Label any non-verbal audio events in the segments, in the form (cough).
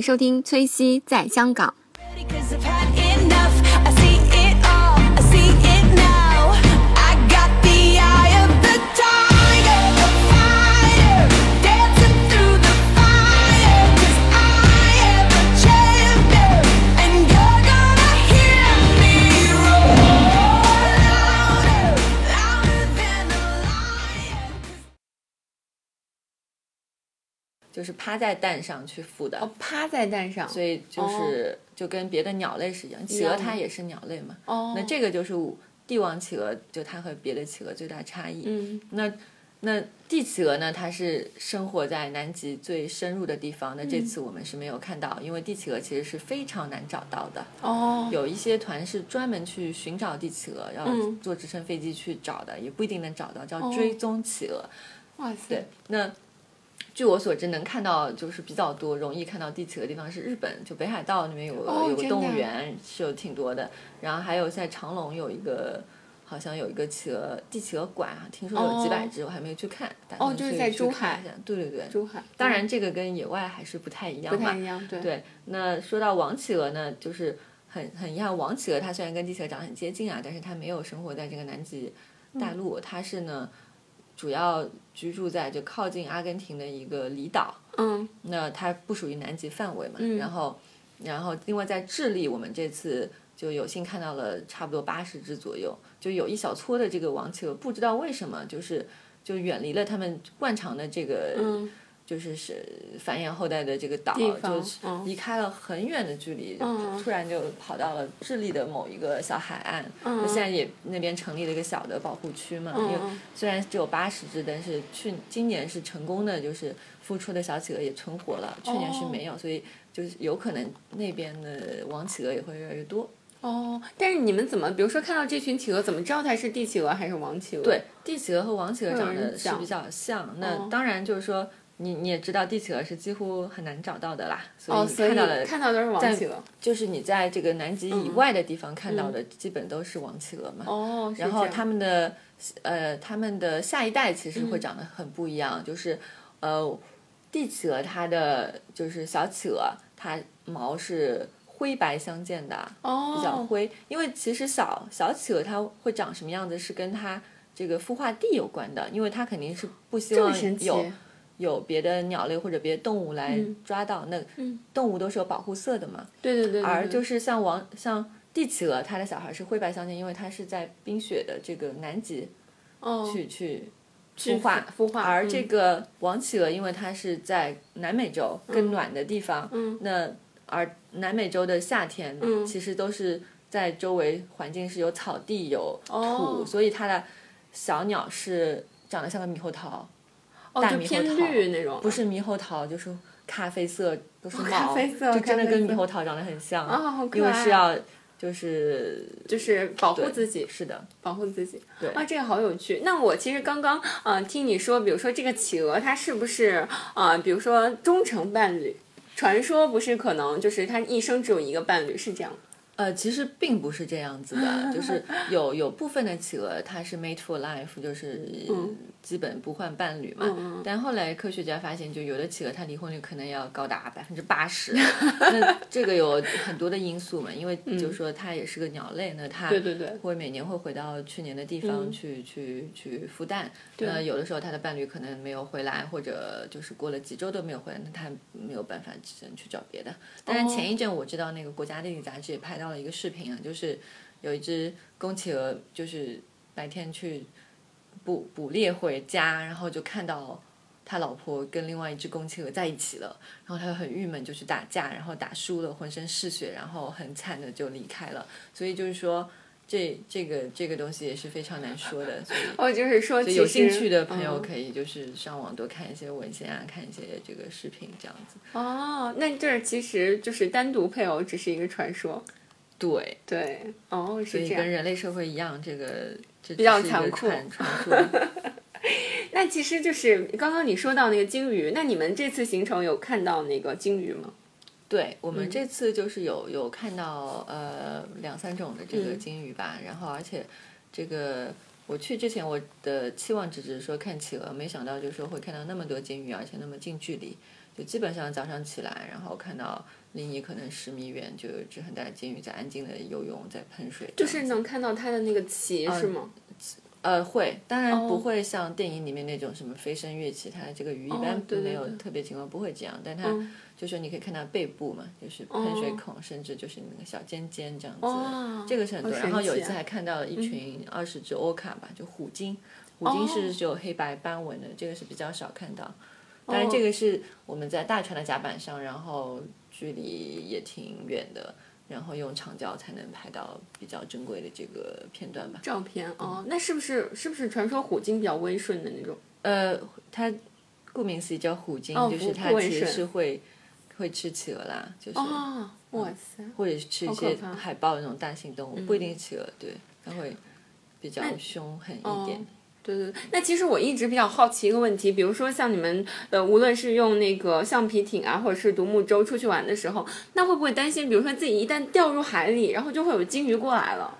收听崔西在香港。就是趴在蛋上去孵的，哦，趴在蛋上，所以就是、就跟别的鸟类是一样，企鹅它也是鸟类嘛。哦那这个就是帝王企鹅，就它和别的企鹅最大差异。嗯，那那帝企鹅呢？它是生活在南极最深入的地方。那嗯这次我们是没有看到，因为帝企鹅其实是非常难找到的。哦，有一些团是专门去寻找帝企鹅，要嗯坐直升飞机去找的，也不一定能找到，叫哦追踪企鹅。哇塞对，，那据我所知，能看到就是比较多，容易看到地企鹅的地方是日本，就北海道那边有个、有个动物园是有挺多的，然后还有在长隆有一个。好像有一个企鹅地企鹅馆啊，听说有几百只，我还没有去看。打算哦就是去去在珠海。对对对，珠海，当然这个跟野外还是不太一样吧。不太一样，对，对，那说到王企鹅呢，就是很很遗憾，王企鹅它虽然跟地企鹅长得很接近啊，但是它没有生活在这个南极大陆，它是呢主要居住在就靠近阿根廷的一个离岛，嗯，那它不属于南极范围嘛，嗯然后然后另外在智利，我们这次就有幸看到了差不多八十只左右，就有一小撮的这个王企鹅，不知道为什么就是就远离了他们惯常的这个。嗯就是是繁衍后代的这个岛，就是嗯离开了很远的距离，嗯突然就跑到了智利的某一个小海岸。嗯那现在也那边成立了一个小的保护区嘛，因为嗯虽然只有八十只，但是去今年是成功的，就是孵出的小企鹅也存活了，去年是没有，所以就是有可能那边的王企鹅也会越来越多。哦，但是你们怎么，比如说看到这群企鹅，怎么知道它是帝企鹅还是王企鹅？对，帝企鹅和王企鹅长得是比较像，那哦当然就是说。你你也知道，帝企鹅是几乎很难找到的啦，所哦，以看到了看到都是王企鹅。就是你在这个南极以外的地方看到的，基本都是王企鹅嘛。哦，然后他它们的呃，它们的下一代其实会长得很不一样，就是呃，帝企鹅它的就是小企鹅，它毛是灰白相间的，哦比较灰。因为其实小小企鹅它会长什么样子，是跟它这个孵化地有关的，因为它肯定是不希望这么神奇。有。别的鸟类或者别的动物来抓到，那动物都是有保护色的嘛。对对对对，而就是是像王像帝企鹅，它的小孩是灰白相间，因为它是在冰雪的这个南极哦去去去孵化孵化，而嗯。这个王企鹅，因为它是在南美洲更暖的地方，嗯。那而南美洲的夏天、嗯。其实都是在周围环境是有草地有土，哦所以它的小鸟是长得像个猕猴桃，哦就偏绿那种，不是猕猴桃就是咖啡色，都是毛，哦咖啡色就真的跟猕猴桃长得很像，啊，好可因为是要就是就是保护自己，是的，保护自己。对啊，这个好有趣。那我其实刚刚呃听你说，比如说这个企鹅它是不是啊、呃比如说忠诚伴侣？传说不是可能就是它一生只有一个伴侣，是这样吗？呃，其实并不是这样子的，就是 (laughs) 有有部分的企鹅它是 made for life，就是基本不换伴侣嘛。嗯但后来科学家发现，就有的企鹅它离婚率可能要高达百分之八十，(laughs) 那这个有很多的因素嘛，因为就是说它也是个鸟类，那它嗯对对对。会每年会回到去年的地方去、去去孵蛋。那有的时候它的伴侣可能没有回来，或者就是过了几周都没有回来，那它没有办法只能去找别的。当然前一阵我知道那个国家地理杂志也拍到了一个视频啊，就是有一只公企鹅，就是白天去捕捕猎回家，然后就看到他老婆跟另外一只公企鹅在一起了，然后他就很郁闷，就去打架，然后打输了，浑身是血，然后很惨的就离开了。所以就是说。这这个这个东西也是非常难说的，所以哦，就是说有兴趣的朋友嗯可以就是上网多看一些文献啊，看一些这个视频这样子。哦，那这儿其实就是单独配偶只是一个传说。对，对，哦，是所以。跟人类社会一样，这个这比较残酷。(laughs) 那其实就是刚刚你说到那个鲸鱼，那你们这次行程有看到那个鲸鱼吗？对我嗯们这次就是有有看到呃两三种的这个嗯鲸鱼吧，然后而且这个我去之前我的期望值只是说看企鹅，没想到就是说会看到那么多鲸鱼，而且那么近距离。就基本上早上起来，然后看到离你可能十米远就有一只很大的鲸鱼在安静的游泳，在喷水，就是能看到它的那个鳍是吗？呃，会，当然哦不会像电影里面那种什么飞身跃起，它这个鱼一般没有特别情况，不会这样。但它嗯就说你可以看到背部嘛，就是喷水孔，甚至就是那个小尖尖这样子，哇这个是很多。好然后有一次还看到了一群二十只欧卡吧，就虎鲸，虎鲸是只有黑白斑纹的，这个是比较少看到。当然，这个是我们在大船的甲板上，然后距离也挺远的，然后用长焦才能拍到比较珍贵的这个片段吧。照片哦，那是不是是不是传说虎鲸比较温顺的那种？呃，它顾名思义叫虎鲸，哦就是它其实是会会吃企鹅啦，就是、哦，哇塞！或者是吃一些海豹那种大型动物，不一定企鹅，对，它会比较凶狠一点。哦对对，对那其实我一直比较好奇一个问题，比如说像你们呃，无论是用那个橡皮艇啊，或者是独木舟出去玩的时候，那会不会担心，比如说自己一旦掉入海里，然后就会有鲸鱼过来了？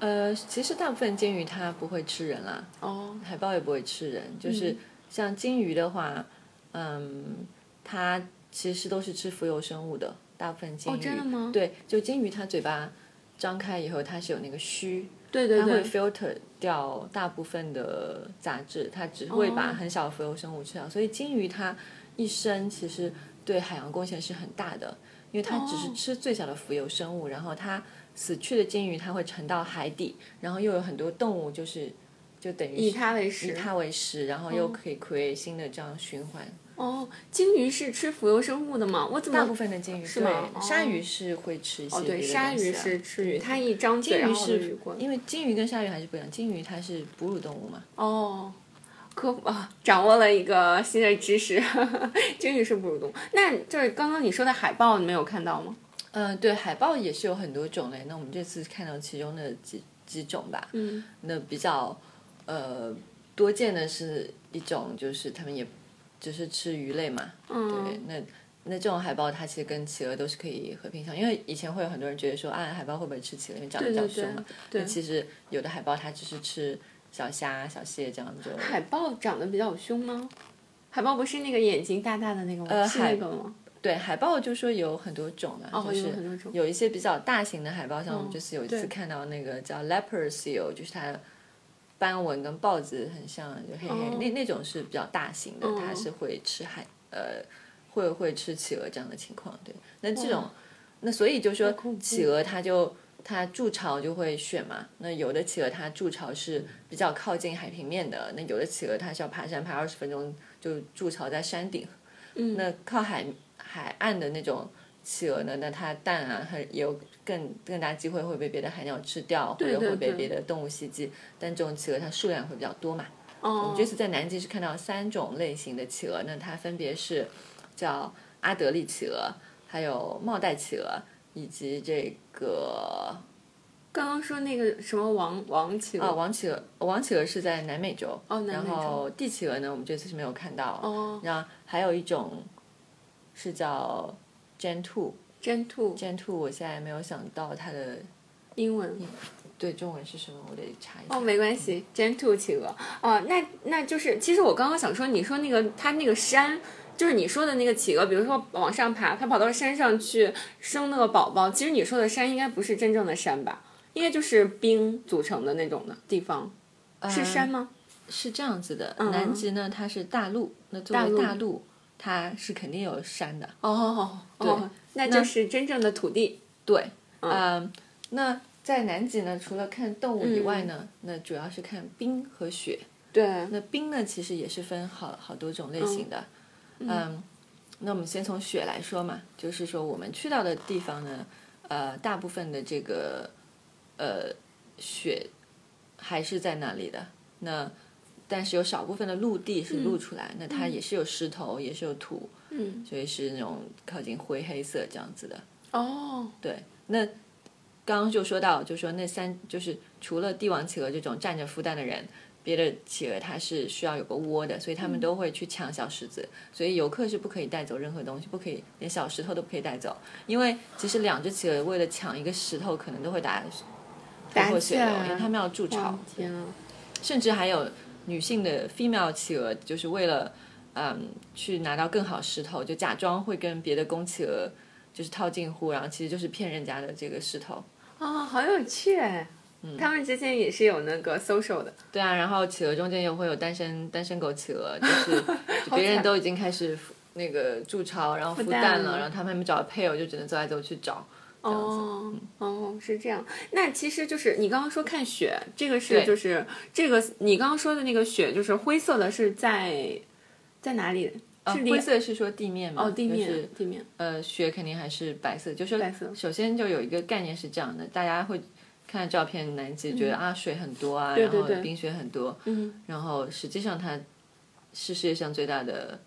呃，其实大部分鲸鱼它不会吃人啦，哦，海豹也不会吃人，就是像鲸鱼的话，嗯，它其实都是吃浮游生物的，大部分鲸鱼。哦真的吗对，就鲸鱼它嘴巴张开以后，它是有那个须，对对它会对，filter 掉大部分的杂质，它只会把哦很小的浮游生物吃掉。所以鲸鱼它一生其实对海洋贡献是很大的，因为它只是哦吃最小的浮游生物，然后它死去的鲸鱼它会沉到海底，然后又有很多动物就是就等于以是它为食。以它为食，然后又可以 create 新的这样循环。哦，鲸鱼是吃浮游生物的吗？我怎么大部分的鲸鱼是吗哦鲨鱼是会吃一些哦，对，鲨鱼是吃鱼，它一张嘴，鲸鱼然后是鱼过。因为鲸鱼跟鲨鱼还是不一样，鲸鱼它是哺乳动物嘛，哦，科普啊，掌握了一个新的知识，(laughs) 鲸鱼是哺乳动物。那就是刚刚你说的海豹，你没有看到吗？嗯，对，海豹也是有很多种类。那我们这次看到其中的几几种吧。嗯，那比较呃多见的是一种，就是他们也只是吃鱼类嘛。嗯对，那那这种海豹它其实跟企鹅都是可以和平相，因为以前会有很多人觉得说啊，海豹会不会吃企鹅，因为长得比较凶嘛。对那其实有的海豹它只是吃小虾、小蟹这样子。海豹长得比较凶吗？海豹不是那个眼睛大大的那个吗？呃海那个吗？对，海豹就说有很多种嘛，哦就是有一些比较大型的海豹，像我们嗯这次有一次看到那个叫 leopard seal，就是它的斑纹跟豹子很像，就黑黑，哦。那那种是比较大型的，它是会吃海呃会会吃企鹅这样的情况。对，那这种那所以就说企鹅它就。它筑巢就会选嘛，那有的企鹅它筑巢是比较靠近海平面的，那有的企鹅它是要爬山爬二十分钟就筑巢在山顶，嗯。那靠海海岸的那种企鹅呢，那它蛋啊，很也有更更大机会会被别的海鸟吃掉，或者会被别的动物袭击。但这种企鹅它数量会比较多嘛。我哦们这次在南极是看到三种类型的企鹅，那它分别是叫阿德利企鹅，还有帽带企鹅，以及这个刚刚说那个什么王王企鹅啊王企鹅。王企鹅是在南美洲，哦南美洲然后帝企鹅呢，我们这次是没有看到。哦然后还有一种是叫 Gen Two。真兔 Gen Two，我现在没有想到它的英文。对中文是什么，我得查一下。哦，没关系，Gen Two 企鹅哦，那那就是，其实我刚刚想说，你说那个它那个山，就是你说的那个企鹅，比如说往上爬，它跑到山上去生那个宝宝，其实你说的山应该不是真正的山吧？应该就是冰组成的那种的地方，是山吗？是这样子的，南极呢它是大陆，那作为嗯大陆大陆，它是肯定有山的。哦哦哦，那就是真正的土地。对，嗯，那在南极呢，除了看动物以外呢，那主要是看冰和雪。对，那冰呢，其实也是分好好多种类型的。嗯，那我们先从雪来说嘛，就是说我们去到的地方呢，呃，大部分的这个呃雪还是在那里的。那但是有少部分的陆地是露出来，那它也是有石头，也是有土，嗯，所以是那种靠近灰黑色这样子的。哦，对，那刚刚就说到，就说那三就是除了帝王企鹅这种站着孵蛋的人，别的企鹅它是需要有个窝的，所以他们都会去抢小石子，所以游客是不可以带走任何东西，不可以连小石头都不可以带走，因为其实两只企鹅为了抢一个石头，可能都会打头打破血流，因为他们要筑巢，天啊！甚至还有女性的 female 企鹅，就是为了嗯，去拿到更好石头，就假装会跟别的公企鹅就是套近乎，然后其实就是骗人家的这个石头。啊、好有趣哎！嗯他们之间也是有那个 social 的，对啊，然后企鹅中间也会有单身单身狗企鹅，就是 (laughs) 就别人都已经开始孵那个筑巢，然后孵蛋蛋，了然后他们还没找到配偶，就只能走来走去找。这样子哦哦，是这样。那其实就是你刚刚说看雪，这个是就是这个你刚刚说的那个雪，就是灰色的，是在在哪里？呃是离灰色是说地面吗？哦，地面、就是地面。呃，雪肯定还是白色，就是白色首先就有一个概念是这样的，大家会看照片，南极觉得、啊水很多啊，嗯对对对然后冰雪很多，嗯，然后实际上它是世界上最大的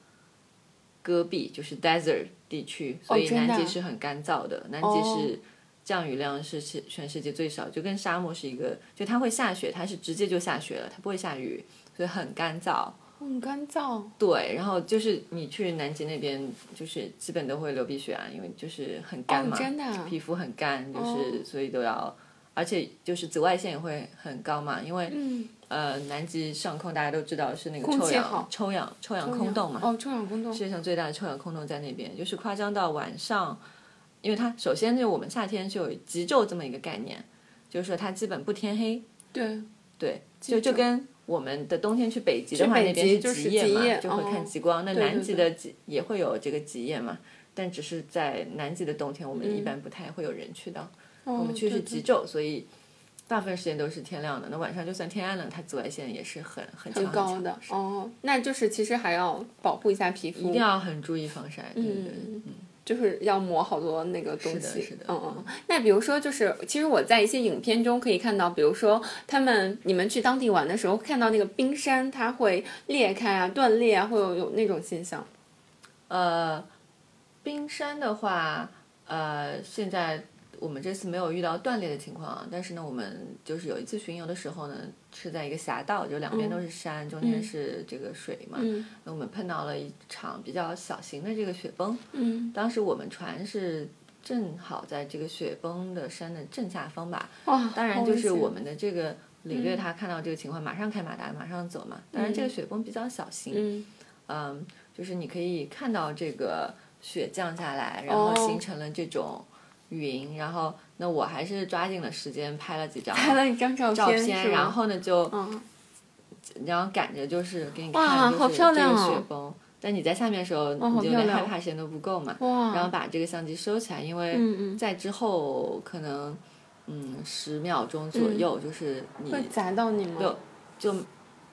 戈壁，就是 desert 地区，所以南极是很干燥的，南极是。降雨量是是全世界最少，就跟沙漠是一个，就它会下雪，它是直接就下雪了，它不会下雨，所以很干燥。很干燥。对，然后就是你去南极那边，就是基本都会流鼻血啊，因为就是很干哦，嘛，真的啊。皮肤很干，就是、哦所以都要，而且就是紫外线也会很高嘛，因为、嗯，呃南极上空大家都知道是那个臭氧臭氧臭氧空洞嘛，哦，臭氧空洞世。界上最大的臭氧空洞在那边，就是夸张到晚上，因为它首先就我们夏天就有极昼这么一个概念，就是说它基本不天黑，对，对，就就跟我们的冬天去北极的话，那边是极夜嘛，就会看哦极光。那南极的极也会有这个极夜嘛，但只是在南极的冬天，我们一般不太会有人去到。我我们去是极昼，所以大部分时间都是天亮的。那晚上就算天暗了，它紫外线也是很很高的哦，那就是其实还要保护一下皮肤，一定要很注意防晒。对对对。嗯，就是要抹好多那个东西。是的是的嗯嗯。那比如说，就是其实我在一些影片中可以看到，比如说他们你们去当地玩的时候，看到那个冰山它会裂开啊、断裂啊，会有有那种现象。呃，冰山的话，呃，现在我们这次没有遇到断裂的情况啊，但是呢，我们就是有一次巡游的时候呢，是在一个峡道，就两边都是山，中间是这个水嘛，嗯那我们碰到了一场比较小型的这个雪崩，嗯，当时我们船是。正好在这个雪崩的山的正下方吧，哇，当然就是我们的这个领队他看到这个情况，马上开马达，马上走嘛。当然这个雪崩比较小型，嗯嗯，就是你可以看到这个雪降下来，然后哦形成了这种云，然后那我还是抓紧了时间拍了几张拍了一张照片，照片，然后呢就，嗯然后赶着就是给你看，就好是这个雪崩。但你在下面的时候，你就有点害怕，时间都不够嘛。哇，然后把这个相机收起来，因为在之后可能嗯十秒钟左右，就是你嗯会砸到你吗？就就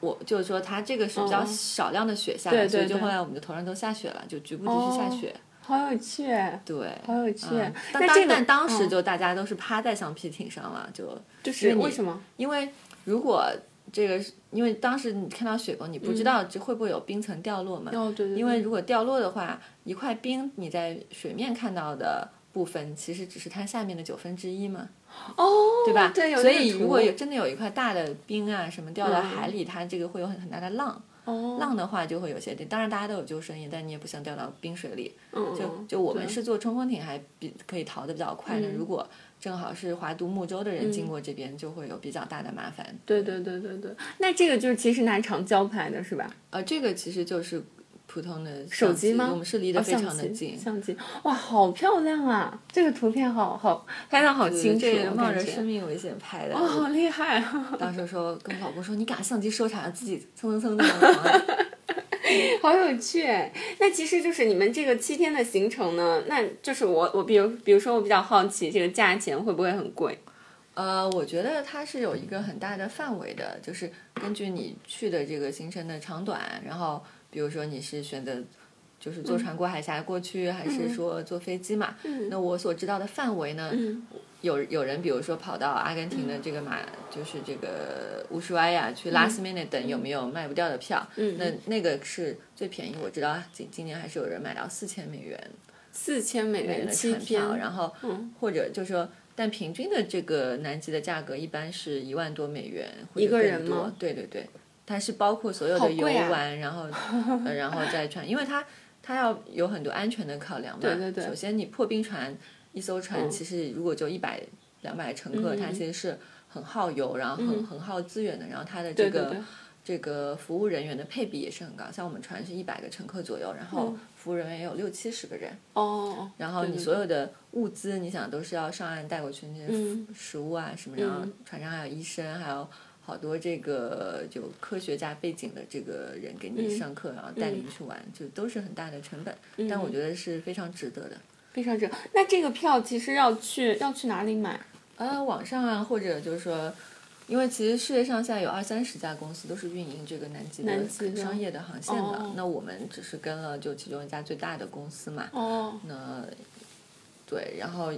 我就是说，它这个是比较少量的雪下来，所以就后来我们的头上都下雪了，就局部地区下哦雪。好有趣，对，好有趣。嗯但当这个但当时嗯就大家都是趴在橡皮艇上了，就就是为什么？因为如果这个因为当时你看到雪崩，你不知道这会不会有冰层掉落嘛？哦，对对，因为如果掉落的话，一块冰你在水面看到的部分，其实只是它下面的九分之一嘛，哦，对吧？对，有所以如果有真的有一块大的冰啊什么掉到嗯海里，它这个会有很很大的浪。哦浪的话就会有些点，当然大家都有救生衣，但你也不想掉到冰水里。嗯就嗯就我们是坐冲锋艇还比可以逃得比较快的，嗯如果正好是划独木舟的人嗯经过这边，就会有比较大的麻烦。对对对对对，那这个就是其实拿长焦拍的是吧？呃，这个其实就是普通的手机吗？我们是离得哦非常的近。相机哇，好漂亮啊！这个图片好好拍的好清楚，冒着生命危险拍的。哦，好厉害啊！当时说跟老公说，你把相机收起来，自己蹭蹭蹭的往 (laughs) 好有趣哎！那其实就是你们这个七天的行程呢，那就是我我比如比如说我比较好奇，这个价钱会不会很贵？呃，我觉得它是有一个很大的范围的，就是根据你去的这个行程的长短，然后比如说你是选择就是坐船过海峡过去，还是说坐飞机嘛？嗯。那我所知道的范围呢，嗯。有有人比如说跑到阿根廷的这个马，就是这个乌苏埃亚去 last minute 等有没有卖不掉的票？嗯。那那个是最便宜，我知道今今年还是有人买到四千美元。四千美元的，船票，然后嗯。或者就是说。但平均的这个南极的价格一般是一万多美元，一个人吗对对对，它是包括所有的游玩，然后呃然后再船，因为它它要有很多安全的考量嘛。对对对。首先，你破冰船一艘船，嗯其实如果就一百两百乘客，它嗯。其实是很耗油，然后很、很耗资源的。然后它的这个这个服务人员的配比也是很高，像我们船是一百个乘客左右，然后服务人员也有六七十个人，哦，然后你所有的物资，你想都是要上岸带过去，那些嗯。食物啊什么，然后船上还有医生，还有好多这个就科学家背景的这个人给你上课，然后带你去玩，就都是很大的成本，但我觉得是非常值得的。非常值。那这个票其实要去要去哪里买？呃，网上啊，或者就是说，因为其实世界上现在有二三十家公司都是运营这个南极的的商业的航线的，哦那我们只是跟了就其中一家最大的公司嘛。哦，那对，然后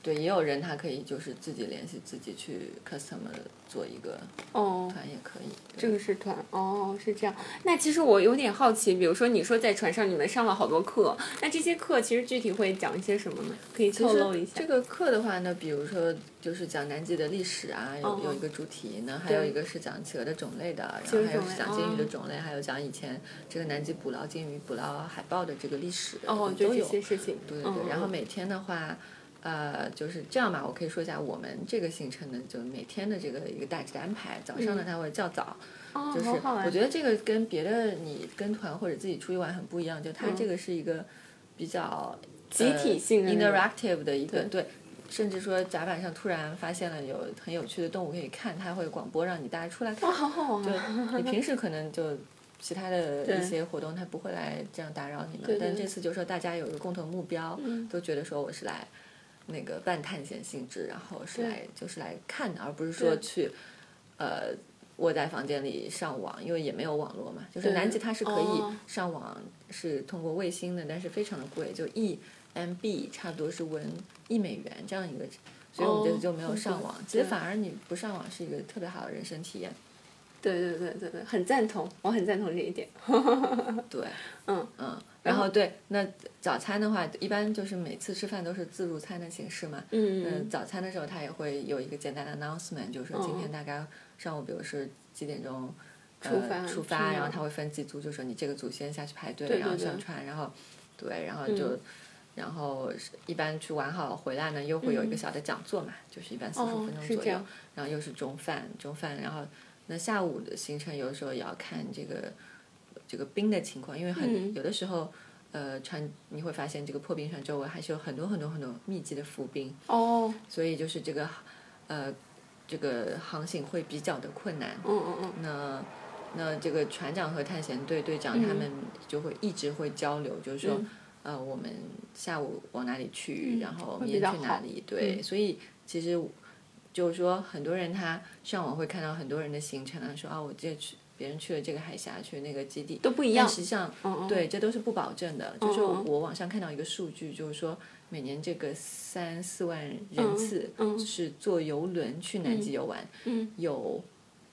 对，也有人他可以就是自己联系自己去 customer 做一个哦，团也可以。对这个是团哦，是这样。那其实我有点好奇，比如说你说在船上你们上了好多课，那这些课其实具体会讲一些什么呢？可以透露一下。这个课的话呢，比如说就是讲南极的历史啊，有、哦有一个主题呢，还有一个是讲企鹅的种类的，然后还有是讲鲸鱼的哦种类，还有讲以前这个南极捕捞鲸鱼、捕捞海豹的这个历史，哦，就这都有。些事情。对对对，嗯然后每天的话。呃，就是这样吧，我可以说一下我们这个行程呢，就每天的这个一个大致的安排。早上呢，它会较早，哦，就是我觉得这个跟别的你跟团或者自己出去玩很不一样，就它这个是一个比较集体性的 interactive 的一个对。甚至说甲板上突然发现了有很有趣的动物可以看，它会广播让你大家出来看。哇，好好玩就啊！(laughs) 你平时可能就其他的一些活动，它不会来这样打扰你们。但这次就说大家有一个共同目标，都觉得说我是来那个半探险性质，然后是来就是来看的，而不是说去呃窝在房间里上网，因为也没有网络嘛。就是南极它是可哦以上网，是通过卫星的，但是非常的贵，就一 MB 差不多是文一美元这样一个。所以我们这次就没有上网，其实反而你不上网是一个特别好的人生体验。对对对对对，很赞同，我很赞同这一点。(laughs) 对，(laughs) 嗯嗯，然后对，那早餐的话，一般就是每次吃饭都是自助餐的形式嘛。嗯嗯，早餐的时候他也会有一个简单的 announcement，就是说今天嗯大概上午，比如是几点钟。出发呃、出发，然后哪他会分几组，就说你这个组先下去排队，然后对上船，然后对，然后就，嗯然后是一般去玩好回来呢，又会有一个小的讲座嘛，就是一般四十嗯哦分钟左右然后又是中饭，中饭，然后那下午的行程有的时候也要看这个这个冰的情况，因为很、嗯有的时候。呃，船你会发现这个破冰船周围还是有很多很多很多密集的浮冰，哦，所以就是这个，呃，这个航行会比较的困难。嗯嗯嗯，那那这个船长和探险队队长他们就会一直会交流，就是说，呃，我们下午往哪里去，然后明天去哪里，对，嗯所以其实就是说，很多人他上网会看到很多人的行程啊，说啊，我这去别人去了这个海峡，去那个基地，都不一样但实际上，嗯嗯。对，这都是不保证的。就是我网上看到一个数据，就是说每年这个三四万人次嗯。是坐游轮去南极游玩，嗯。有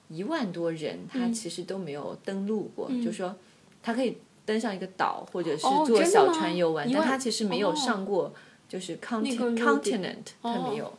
一万多人他其实都没有登陆过，就是说他可以登上一个岛或者是坐小船游玩，但他其实没有哦。上过就是 continent，他没有。哦，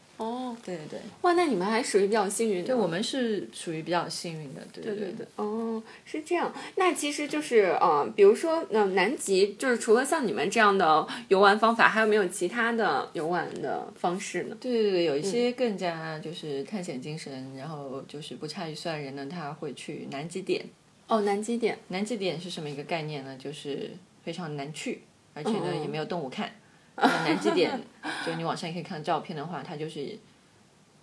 对对对，哇，那你们还属于比较幸运的。对我们是属于比较幸运的，对对对哦，是这样。那其实就是呃，比如说，呃，南极就是除了像你们这样的游玩方法，还有没有其他的游玩的方式呢？对对对，有一些更加就是探险精神，然后就是不差预算的人呢，他会去南极点。哦，南极点。南极点是什么一个概念呢？就是非常难去，而且呢嗯也没有动物看。那南极点，(laughs) 就你网上也可以看到照片的话，它就是。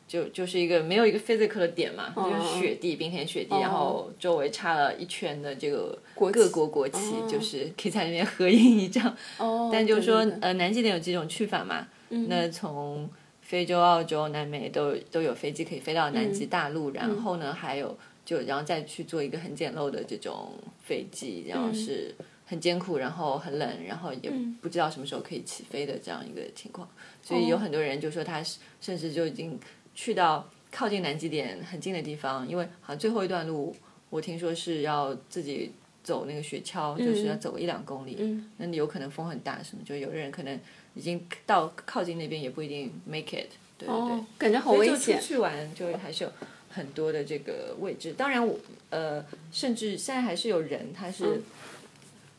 就就是一个没有一个 physical 的点嘛，就是雪地，冰天雪地，然后周围插了一圈的这个各国国旗，就是可以在那边合影一张。哦，(laughs) 但就是说呃，南极点有几种去法嘛？那从非洲、澳洲、南美都都有飞机可以飞到南极大陆，然后呢，还有就然后再去做一个很简陋的这种飞机，然后是很艰苦，然后很冷，然后也不知道什么时候可以起飞的这样一个情况。所以有很多人就说他是甚至就已经去到靠近南极点很近的地方，因为好像最后一段路我听说是要自己。走那个雪橇，就是要走一两公里，嗯那你有可能风很大什么，就有的人可能已经到靠近那边也不一定 make it，对对对，哦，感觉好危险出。去玩就还是有很多的这个位置，当然我呃，甚至现在还是有人他是、嗯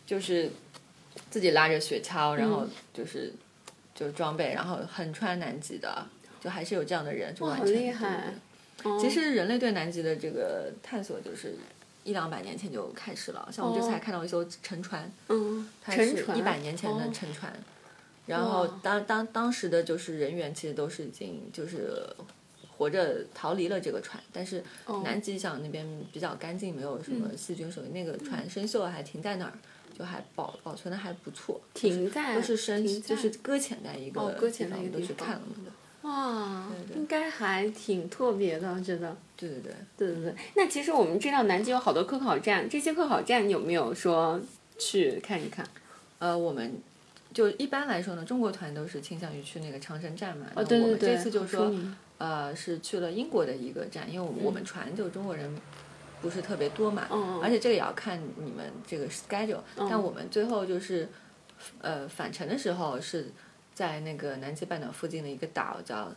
就是自己拉着雪橇，然后就是就装备，然后横穿南极的，就还是有这样的人就完好成。厉害！哦其实人类对南极的这个探索就是一两百年前就开始了。像我们这次还看到一艘沉船，嗯，它是一百年前的哦沉船。然后当当当时的就是人员其实都是已经就是活着逃离了这个船，但是哦南极想那边比较干净，没有什么细菌，所以那个船生锈了还停在那儿，就还保保存的还不错。停在都是深，就是搁浅在一个。哇，应该还挺特别的，觉得。对对对，对对对，那其实我们知道南极有好多科考站，这些科考站有没有说去看一看？呃，我们就一般来说呢，中国团都是倾向于去那个长城站嘛。哦，那我们对对对，这次就说，呃，是去了英国的一个站，因为我们我们船就中国人不是特别多嘛，而且这个也要看你们这个 schedule，、但我们最后就是，呃，返程的时候是在那个南极半岛附近的一个岛叫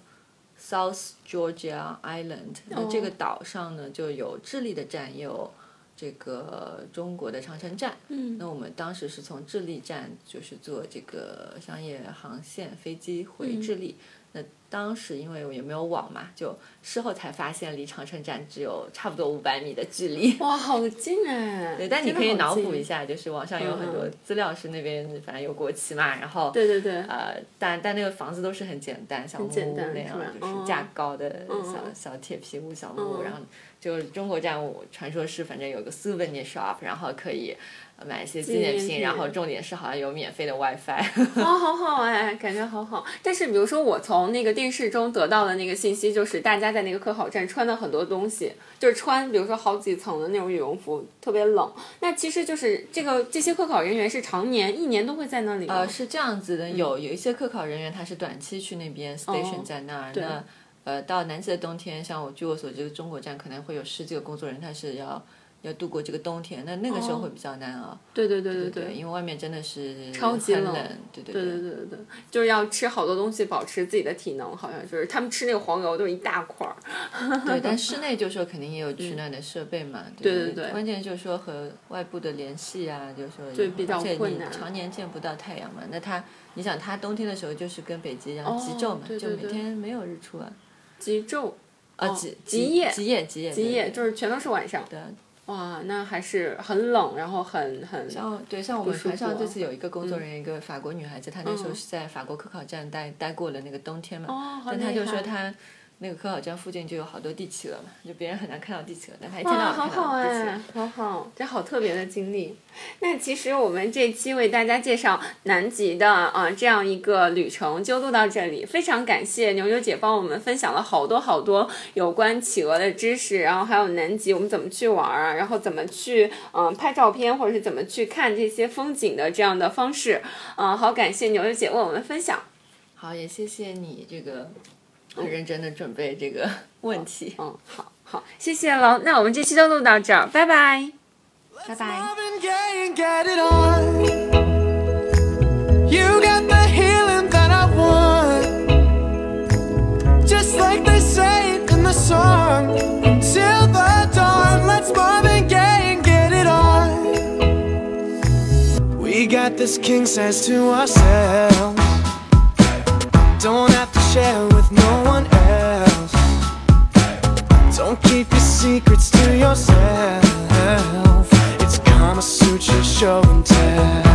South Georgia Island，那这个岛上呢就有智利的站，也有这个中国的长城站。嗯，那我们当时是从智利站就是坐这个商业航线飞机回智利。那当时因为也没有网嘛，就事后才发现离长城站只有差不多五百米的距离。哇，好近哎！(laughs) 对，但你可以脑补一。下，就是网上有很多嗯资料是那边反正有国旗嘛，然后对对对，呃，但但那个房子都是很简单，小木屋那样是，就是哦架高的嗯小小铁皮屋、小木屋，嗯然后就是中国站，我传说是反正有个 souvenir shop，然后可以买一些纪念品，然后重点是好像有免费的 WiFi。哇，(laughs) 好好哎，感觉好好。但是比如说我从那个电视中得到的那个信息，就是大家在那个科考站穿的很多东西，就是穿比如说好几层的那种羽绒服，特别冷。那其实就是这个这些科考人员是常年一年都会在那里？呃，是这样子的，有有一些科考人员他是短期去那边 station 哦在那儿，对那呃到南极的冬天，像我据我所知，中国站可能会有十几个工作人员，他是要要度过这个冬天，那那个时候哦会比较难熬。对对对对对，因为外面真的是超级冷对对对对对就是要吃好多东西保持自己的体能，好像就是他们吃那个黄油都是一大块儿。(laughs) 对，但室内就是说 (laughs) 肯定也有取暖的设备嘛。对对对对关键就是说和外部的联系啊，就是说对比较困难你常年见不到太阳嘛，那它你想它冬天的时候就是跟北极一样哦极昼嘛，就每天没有日出啊。极昼啊，哦极极夜极夜，极夜，极夜就是全都是晚上。对。哇，那还是很冷，然后很很像对，像我们船上这次有一个工作人员，一个法国女孩子，她那时候嗯。是在法国科考站待待过了那个冬天嘛，但她就说她那个科考站附近就有好多地企鹅嘛，就别人很难看到地企鹅，但他一天哇，到好晚看到地企好哎鹅。，好好，这好特别的经历。那其实我们这期为大家介绍南极的啊、呃这样一个旅程就录到这里，非常感谢牛牛姐帮我们分享了好多好多有关企鹅的知识，然后还有南极我们怎么去玩啊，然后怎么去嗯、呃拍照片或者是怎么去看这些风景的这样的方式，嗯、好感谢牛牛姐为我们分享。好，也谢谢你这个很认真的准备这个问题，嗯，好好，谢谢喽。那我们这期就录到这儿，拜拜。拜拜。Marvin Gaye and get it on. You got the healing that I want. Just like they say in the song. Until the dawn, let's Marvin Gaye and get it on. We got this king size to ourselves. Don't have to share with no one else. Don't keep your secrets to yourself. It's Kama Sutra show and tell.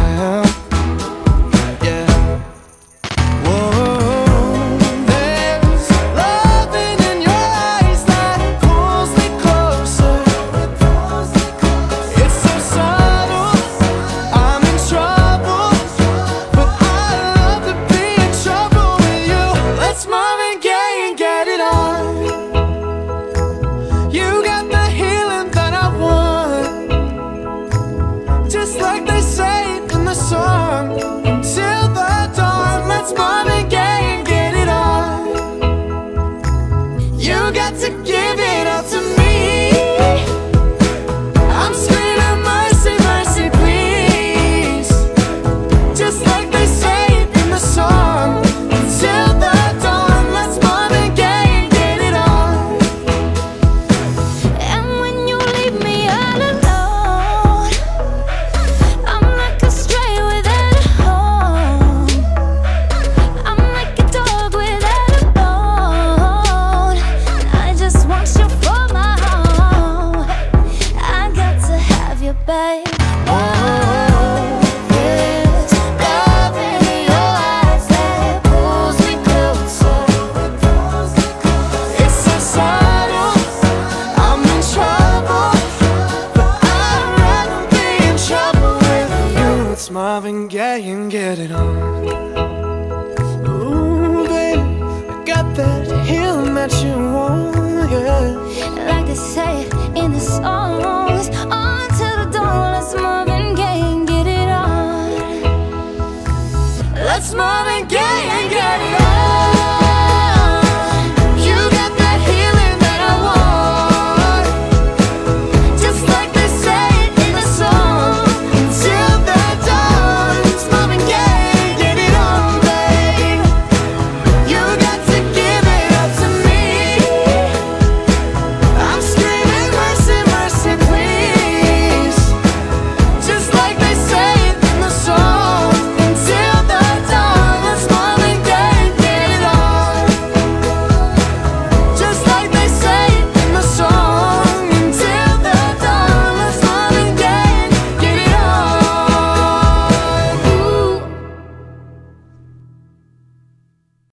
that's more than get